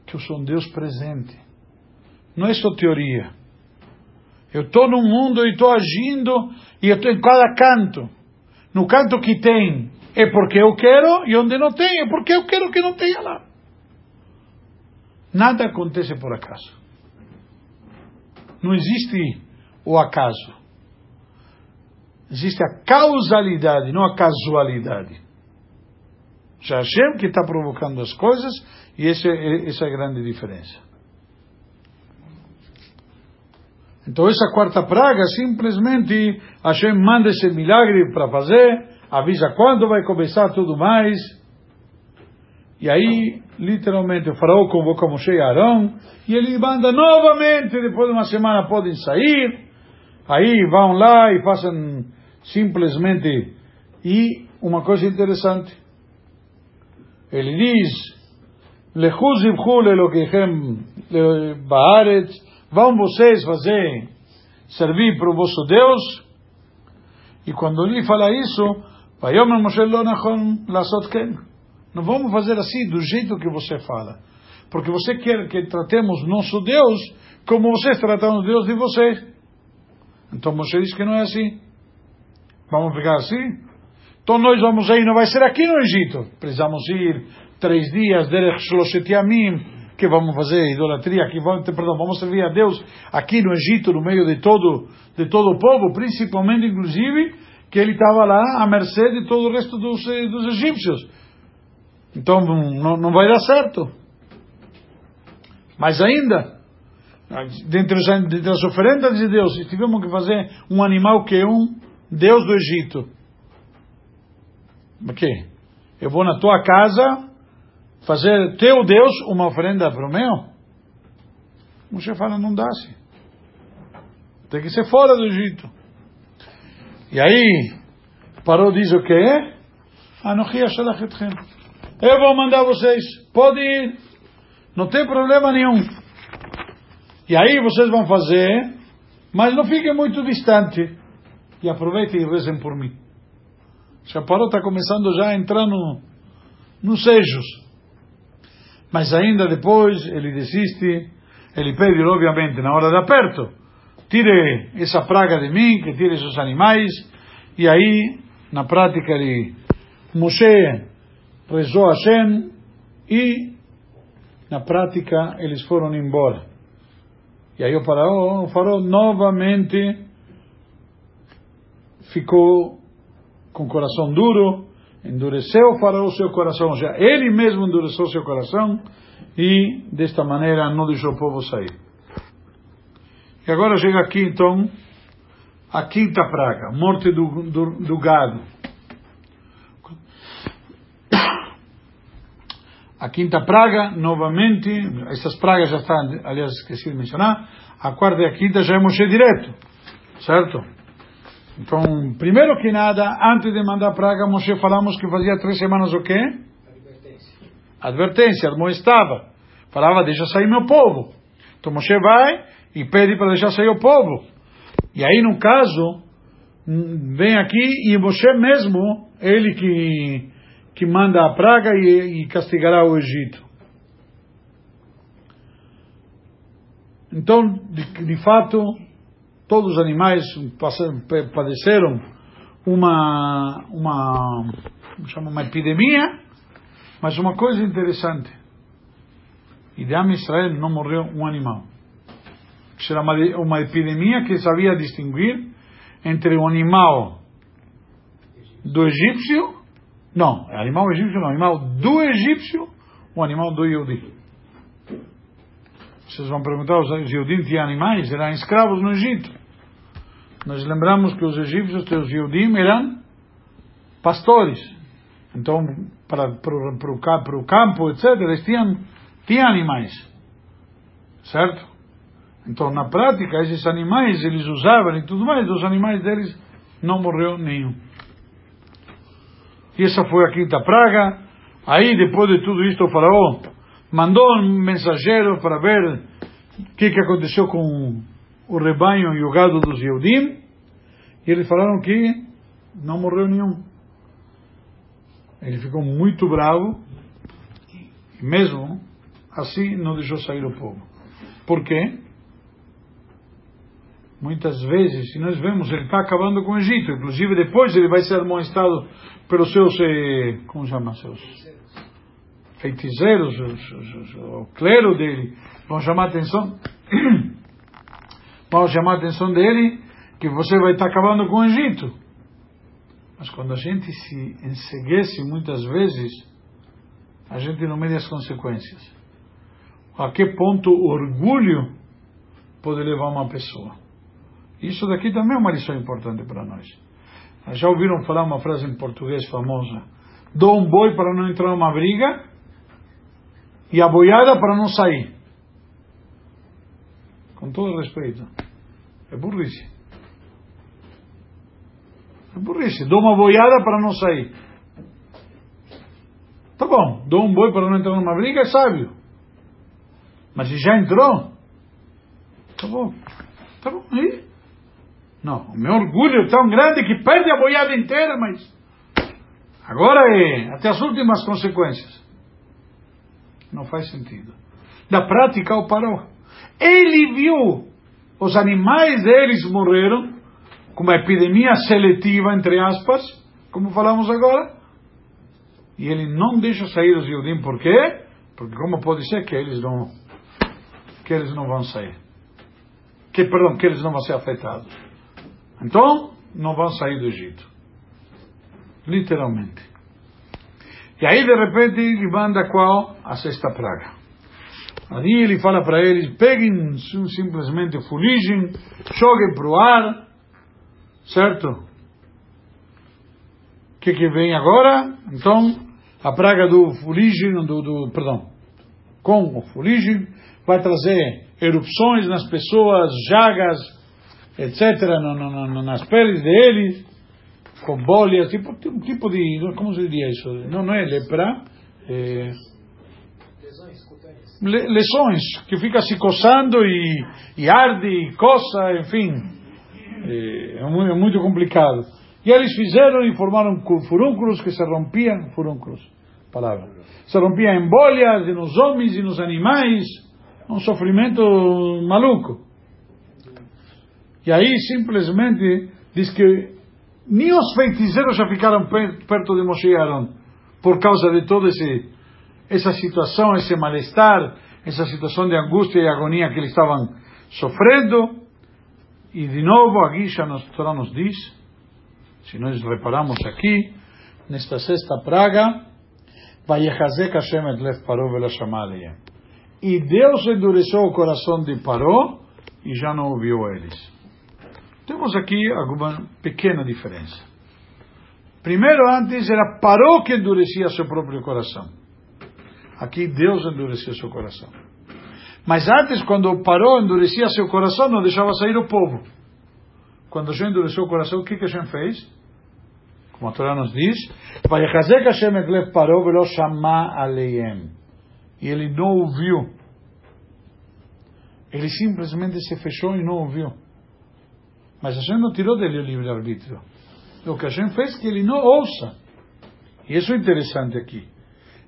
Que eu sou um Deus presente. Não é só teoria. Eu estou no mundo e estou agindo e eu estou em cada canto. No canto que tem é porque eu quero e onde não tem é porque eu quero que não tenha lá. Nada acontece por acaso. Não existe o acaso. Existe a causalidade, não a casualidade. Já Hashem que está provocando as coisas e essa é, essa é a grande diferença. Então essa quarta praga simplesmente Hashem manda esse milagre para fazer, avisa quando vai começar tudo mais. E aí, literalmente, o faraó convoca Moshe e Arão, e ele manda novamente, depois de uma semana podem sair. Aí vão lá e fazem simplesmente. E uma coisa interessante, ele diz: Lechuz ibchul elokechem baaretz, vão vocês fazer, servir para o vosso Deus. E quando ele fala isso. Não vamos fazer assim, do jeito que você fala. Porque você quer que tratemos nosso Deus como vocês tratam o Deus de vocês. Então Moshe diz que não é assim. Vamos ficar assim? Então nós vamos aí, não vai ser aqui no Egito. Precisamos ir três dias, derech shloshet yamim, que vamos fazer idolatria, que vamos, perdão, vamos servir a Deus aqui no Egito, no meio de todo, de todo o povo, principalmente, inclusive, que ele estava lá à mercê de todo o resto dos, eh, dos egípcios. Então não, não vai dar certo. Mas ainda, dentre, os, dentre as oferendas de Deus, tivemos que fazer um animal que é um Deus do Egito. O quê? Eu vou na tua casa fazer teu Deus uma oferenda para o meu? Moshe fala, não dá-se. Tem que ser fora do Egito. E aí, parou diz o quê? Anochia shalachetchem. Eu vou mandar vocês. Pode ir. Não tem problema nenhum. E aí vocês vão fazer, mas não fiquem muito distante. E aproveitem e rezem por mim. Chaparó está começando já a entrar no, nos sejos. Mas ainda depois ele desiste, ele pede, obviamente, na hora de aperto, tire essa praga de mim, que tire esses animais, e aí, na prática, ele, Moshe rezou a Hashem, e na prática eles foram embora. E aí o faraó, o faraó novamente ficou com o coração duro, endureceu o faraó seu coração, já ele mesmo endureceu seu coração e desta maneira não deixou o povo sair. E agora chega aqui então a quinta praga, morte do, do, do gado. A quinta praga, novamente, essas pragas já estão, aliás, esqueci de mencionar, a quarta e a quinta já é Moshe direto, certo? Então, primeiro que nada, antes de mandar praga, Moshe falamos que fazia três semanas o quê? Advertência. Advertência, admoestava. Falava, deixa sair meu povo. Então Moshe vai e pede para deixar sair o povo. E aí, no caso, hum, vem aqui e Moshe mesmo, ele que, que manda a praga e, e castigará o Egito. Então, de, de fato, todos os animais padeceram uma, uma, chama, uma epidemia, mas uma coisa interessante, e de Israel não morreu um animal. Era uma, uma epidemia que sabia distinguir entre o animal do egípcio, não, animal egípcio não, animal do egípcio, o animal do Yehudi. Vocês vão perguntar, os Yehudim tinham animais? Eram escravos no Egito. Nós lembramos que os egípcios, os Yehudim, eram pastores. Então, para, para, para, para o campo, etc., eles tinham, tinham animais. Certo? Então, na prática, esses animais, eles usavam e tudo mais, os animais deles não morreu nenhum. E essa foi a quinta praga. Aí, depois de tudo isto, o faraó mandou um mensageiro para ver o que, que aconteceu com o rebanho e o gado dos Yehudim. E eles falaram que não morreu nenhum. Ele ficou muito bravo e mesmo assim não deixou sair o povo. Por quê? Muitas vezes, se nós vemos, ele está acabando com o Egito. Inclusive, depois ele vai ser amonestado pelos seus, eh, como chama, seus feiticeiros, os- os- os- o clero dele. Vão chamar a atenção, vão chamar a atenção dele que você vai estar acabando com o Egito. Mas quando a gente se enseguece muitas vezes, a gente não mede as consequências. A que ponto o orgulho pode levar uma pessoa? Isso daqui também é uma lição importante para nós. Já ouviram falar uma frase em português famosa? Dou um boi para não entrar numa briga e a boiada para não sair. Com todo respeito. É burrice. É burrice. Dou uma boiada para não sair. Tá bom, dou um boi para não entrar numa briga, é sábio. Mas se já entrou, tá bom. Tá bom, aí. Não, o meu orgulho é tão grande que perde a boiada inteira, mas agora é até as últimas consequências. Não faz sentido. Da prática, o parou. Ele viu os animais deles morreram com uma epidemia seletiva, entre aspas, como falamos agora, e ele não deixa sair os Yudim, por quê? Porque como pode ser que eles não que eles não vão sair? Que, perdão, que eles não vão ser afetados. Então, não vão sair do Egito. Literalmente. E aí, de repente, ele manda qual? A sexta praga. Ali ele fala para eles: peguem sim- simplesmente fuligem, joguem para o ar, certo? O que, que vem agora? Então, a praga do fuligem, do, do, perdão, com o fuligem, vai trazer erupções nas pessoas, jagas, etc., no, no, no, nas peles deles, com bolhas, tipo, um tipo de, como se diria isso? Não, não é lepra, é, lesões, que fica se coçando e, e arde e coça, enfim. É, mu- é muito complicado. E eles fizeram e formaram cu- furúnculos que se rompiam, furúnculos, palavra, se rompiam em bolhas e nos homens e nos animais, um sofrimento maluco. E aí simplesmente diz que nem os feiticeiros já ficaram per- perto de Moshe e Aaron por causa de toda esse, essa situação, esse mal-estar, essa situação de angústia e agonia que eles estavam sofrendo. E de novo, aqui já nos, Torá nos diz, se nós reparamos aqui, nesta sexta praga, Vayechazek Hashem et lev Paró velashama alehem. E Deus endureceu o coração de Paró e já não ouviu eles. Temos aqui alguma pequena diferença. Primeiro, antes era Paró que endurecia seu próprio coração. Aqui Deus endurecia seu coração. Mas antes, quando Paró endurecia seu coração, não deixava sair o povo. Quando Hashem endureceu o coração, o que, que Hashem fez? Como a Torá nos diz, aleiem. E ele não ouviu. Ele simplesmente se fechou e não ouviu. Mas Hashem não tirou dele o livre-arbítrio. O que Hashem fez que ele não ouça. E isso é interessante aqui.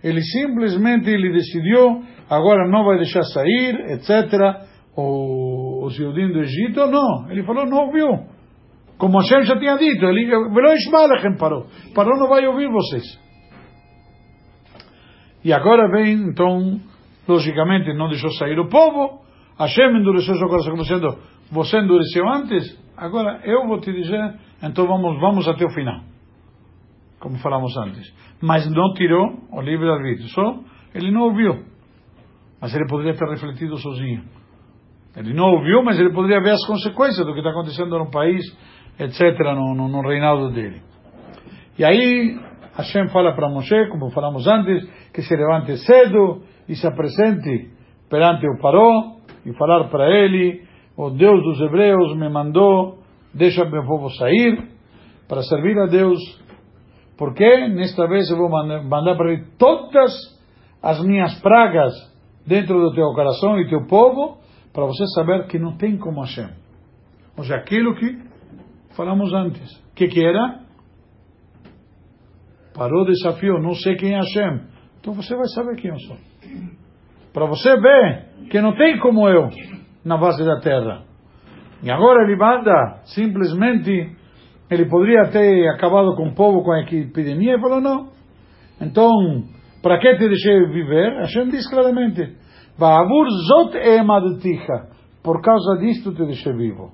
Ele simplesmente ele decidiu, agora não vai deixar sair, etc. O, judeus do Egito, não. Ele falou, não ouviu. Como Hashem já tinha dito, ele parou. Parou, não vai ouvir vocês. E agora vem, então, logicamente não deixou sair o povo. Hashem endureceu seu coração, como sendo, você endureceu antes, agora eu vou te dizer então vamos, vamos até o final. Como falamos antes. Mas não tirou o livre-arbítrio. Só ele não ouviu. Mas ele poderia ter refletido sozinho. Ele não ouviu, mas ele poderia ver as consequências do que está acontecendo no país, etc., no, no, no reinado dele. E aí Hashem fala para Moshe, como falamos antes, que se levante cedo e se apresente perante o Paró e falar para ele: O Deus dos Hebreus me mandou deixa meu povo sair para servir a Deus, porque nesta vez eu vou mandar para ele todas as minhas pragas dentro do teu coração e teu povo, para você saber que não tem como Hashem. Ou seja, aquilo que falamos antes. O que, que era? Parou o desafio, não sei quem é Hashem. Então você vai saber quem eu sou. Para você ver que não tem como eu na base da terra. E agora ele manda, simplesmente, ele poderia ter acabado com o povo, com a epidemia, e falou: não. Então, para que te deixei viver? Hashem diz claramente: Va'avur zot emadticha. Por causa disto te deixei vivo.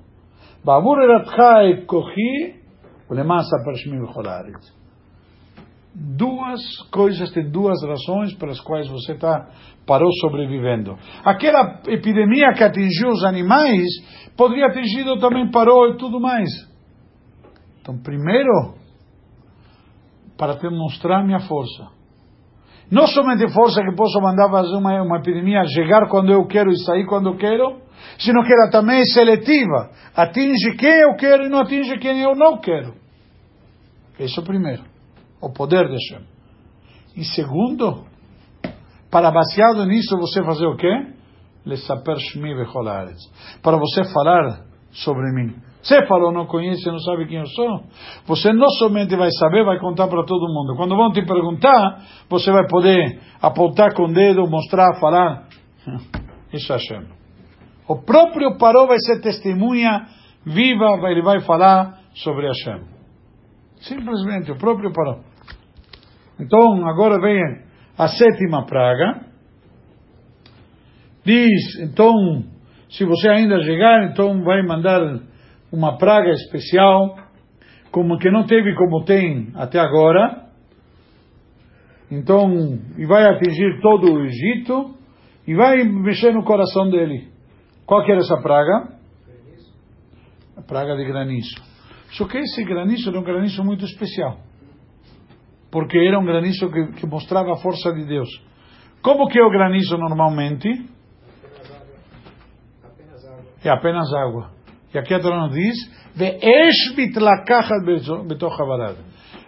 Va'avur eratcha et kochi, ulemasa pershmi v'cholaretz duas coisas, tem duas razões pelas quais você tá, parou sobrevivendo. Aquela epidemia que atingiu os animais, poderia atingir também parou e tudo mais. Então, primeiro, para demonstrar minha força. Não somente força que posso mandar fazer uma, uma epidemia, chegar quando eu quero e sair quando eu quero, sino que ela também é seletiva. Atinge quem eu quero e não atinge quem eu não quero. Isso primeiro o poder de Hashem. E segundo, para baseado nisso você fazer o quê? Para você falar sobre mim. Você falou, não conhece, não sabe quem eu sou? Você não somente vai saber, vai contar para todo mundo. Quando vão te perguntar, você vai poder apontar com o dedo, mostrar, falar. Isso é Hashem. O próprio Paró vai ser testemunha viva, ele vai falar sobre Hashem. Simplesmente, o próprio Paró. Então, agora vem a sétima praga. Diz, então, se você ainda chegar, então vai mandar uma praga especial, como que não teve como tem até agora. Então, e vai atingir todo o Egito e vai mexer no coração dele. Qual que era essa praga? A praga de granizo. Só que esse granizo era um granizo muito especial porque era um granizo que, que mostrava a força de Deus. Como que é o granizo normalmente? É apenas água. E aqui a Torá nos diz: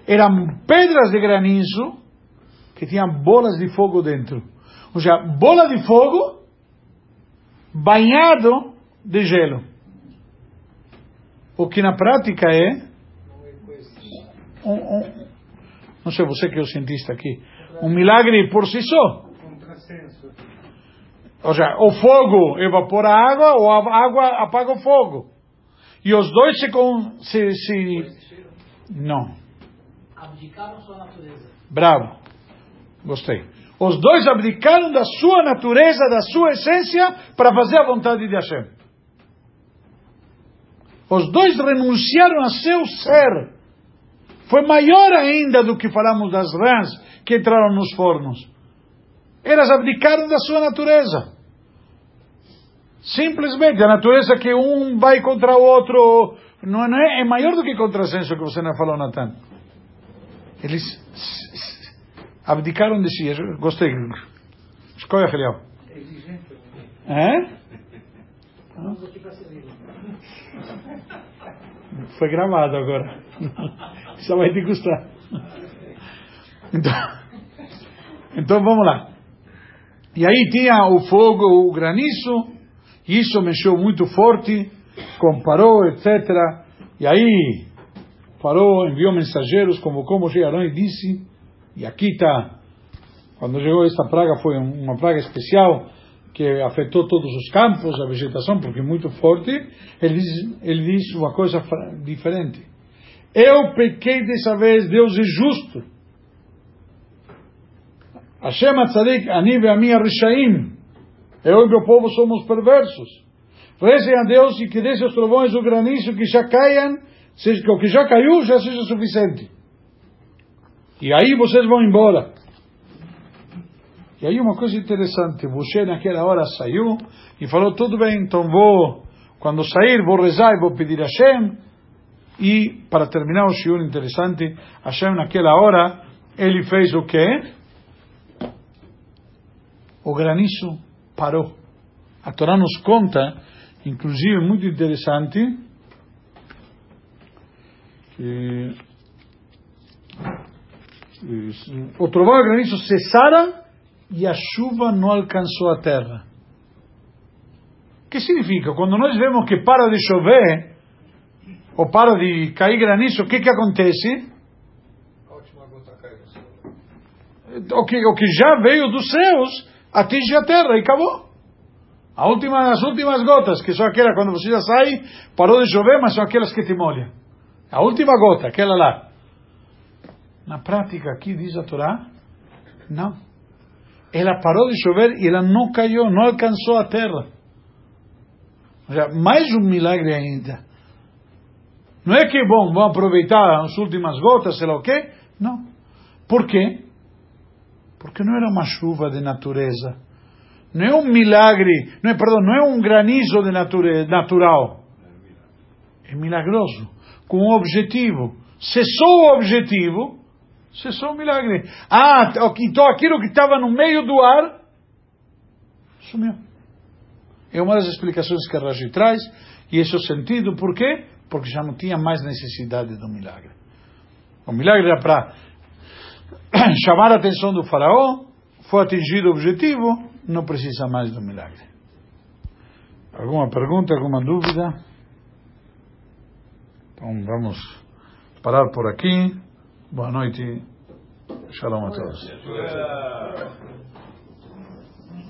Eram pedras de granizo que tinham bolas de fogo dentro. Ou seja, bola de fogo banhado de gelo. O que na prática é um, um, não sei você que é o cientista aqui, um milagre por si só. Ou seja, o fogo evapora a água ou a água apaga o fogo. E os dois se... Com, se, se não. Abdicaram sua natureza. Bravo. Gostei. Os dois abdicaram da sua natureza, da sua essência, para fazer a vontade de Hashem. Os dois renunciaram a seu ser foi maior ainda do que falamos das rãs que entraram nos fornos. Elas abdicaram da sua natureza. Simplesmente a natureza que um vai contra o outro, Não, não é, é maior do que contrassenso que você não falou, Natan. Eles abdicaram de si. Eu Gostei. Escolha, Eliel. É? Para servir. Foi gravado agora. Isso vai te custar. Então, então vamos lá. E aí tinha o fogo, o granizo, isso mexeu muito forte, comparou, etc. E aí parou, enviou mensageiros, convocou Moshe Arão e disse, e aqui está, quando chegou esta praga foi um- uma praga especial, que afetou todos os campos, a vegetação, porque muito forte, ele diz, ele diz uma coisa diferente. Eu pequei dessa vez, Deus é justo. Hashem Atzadik, Ani e a minha Rishaim. Eu e meu povo somos perversos. Rezem a Deus e que desce os trovões o granizo que já caiam, seja, que o que já caiu já seja suficiente. E aí vocês vão embora. E aí uma coisa interessante, Moshe naquela hora saiu e falou, tudo bem, então vou, quando sair vou rezar e vou pedir a Hashem. E para terminar o shiur interessante, Hashem naquela hora, ele fez o quê? O granizo parou. A Torá nos conta, inclusive muito interessante, que o trovão e o granizo cessaram e a chuva não alcançou a terra. O que significa? Quando nós vemos que para de chover, ou para de cair granizo, o que que acontece? O que, o que já veio dos céus atinge a terra e acabou. A última, as últimas gotas, que são aquelas quando você já sai, parou de chover, mas são aquelas que te molham. A última gota, aquela lá. Na prática, aqui diz a Torá, não. Ela parou de chover e ela não caiu, não alcançou a terra. Ou seja, mais um milagre ainda. Não é que, bom, vamos aproveitar as últimas gotas, sei lá o quê. Não. Por quê? Porque não era uma chuva de natureza. Não é um milagre, não é, perdão, não é um granizo de nature, natural. É milagroso, com um objetivo. Cessou o objetivo, cessou o milagre. Ah, então aquilo que estava no meio do ar, sumiu. É uma das explicações que a Rashi traz, e esse é o sentido, por quê? Porque já não tinha mais necessidade do milagre. O milagre era para chamar a atenção do faraó, foi atingido o objetivo, não precisa mais do milagre. Alguma pergunta, alguma dúvida? Então vamos parar por aqui. Boa noite. Shalom a todos.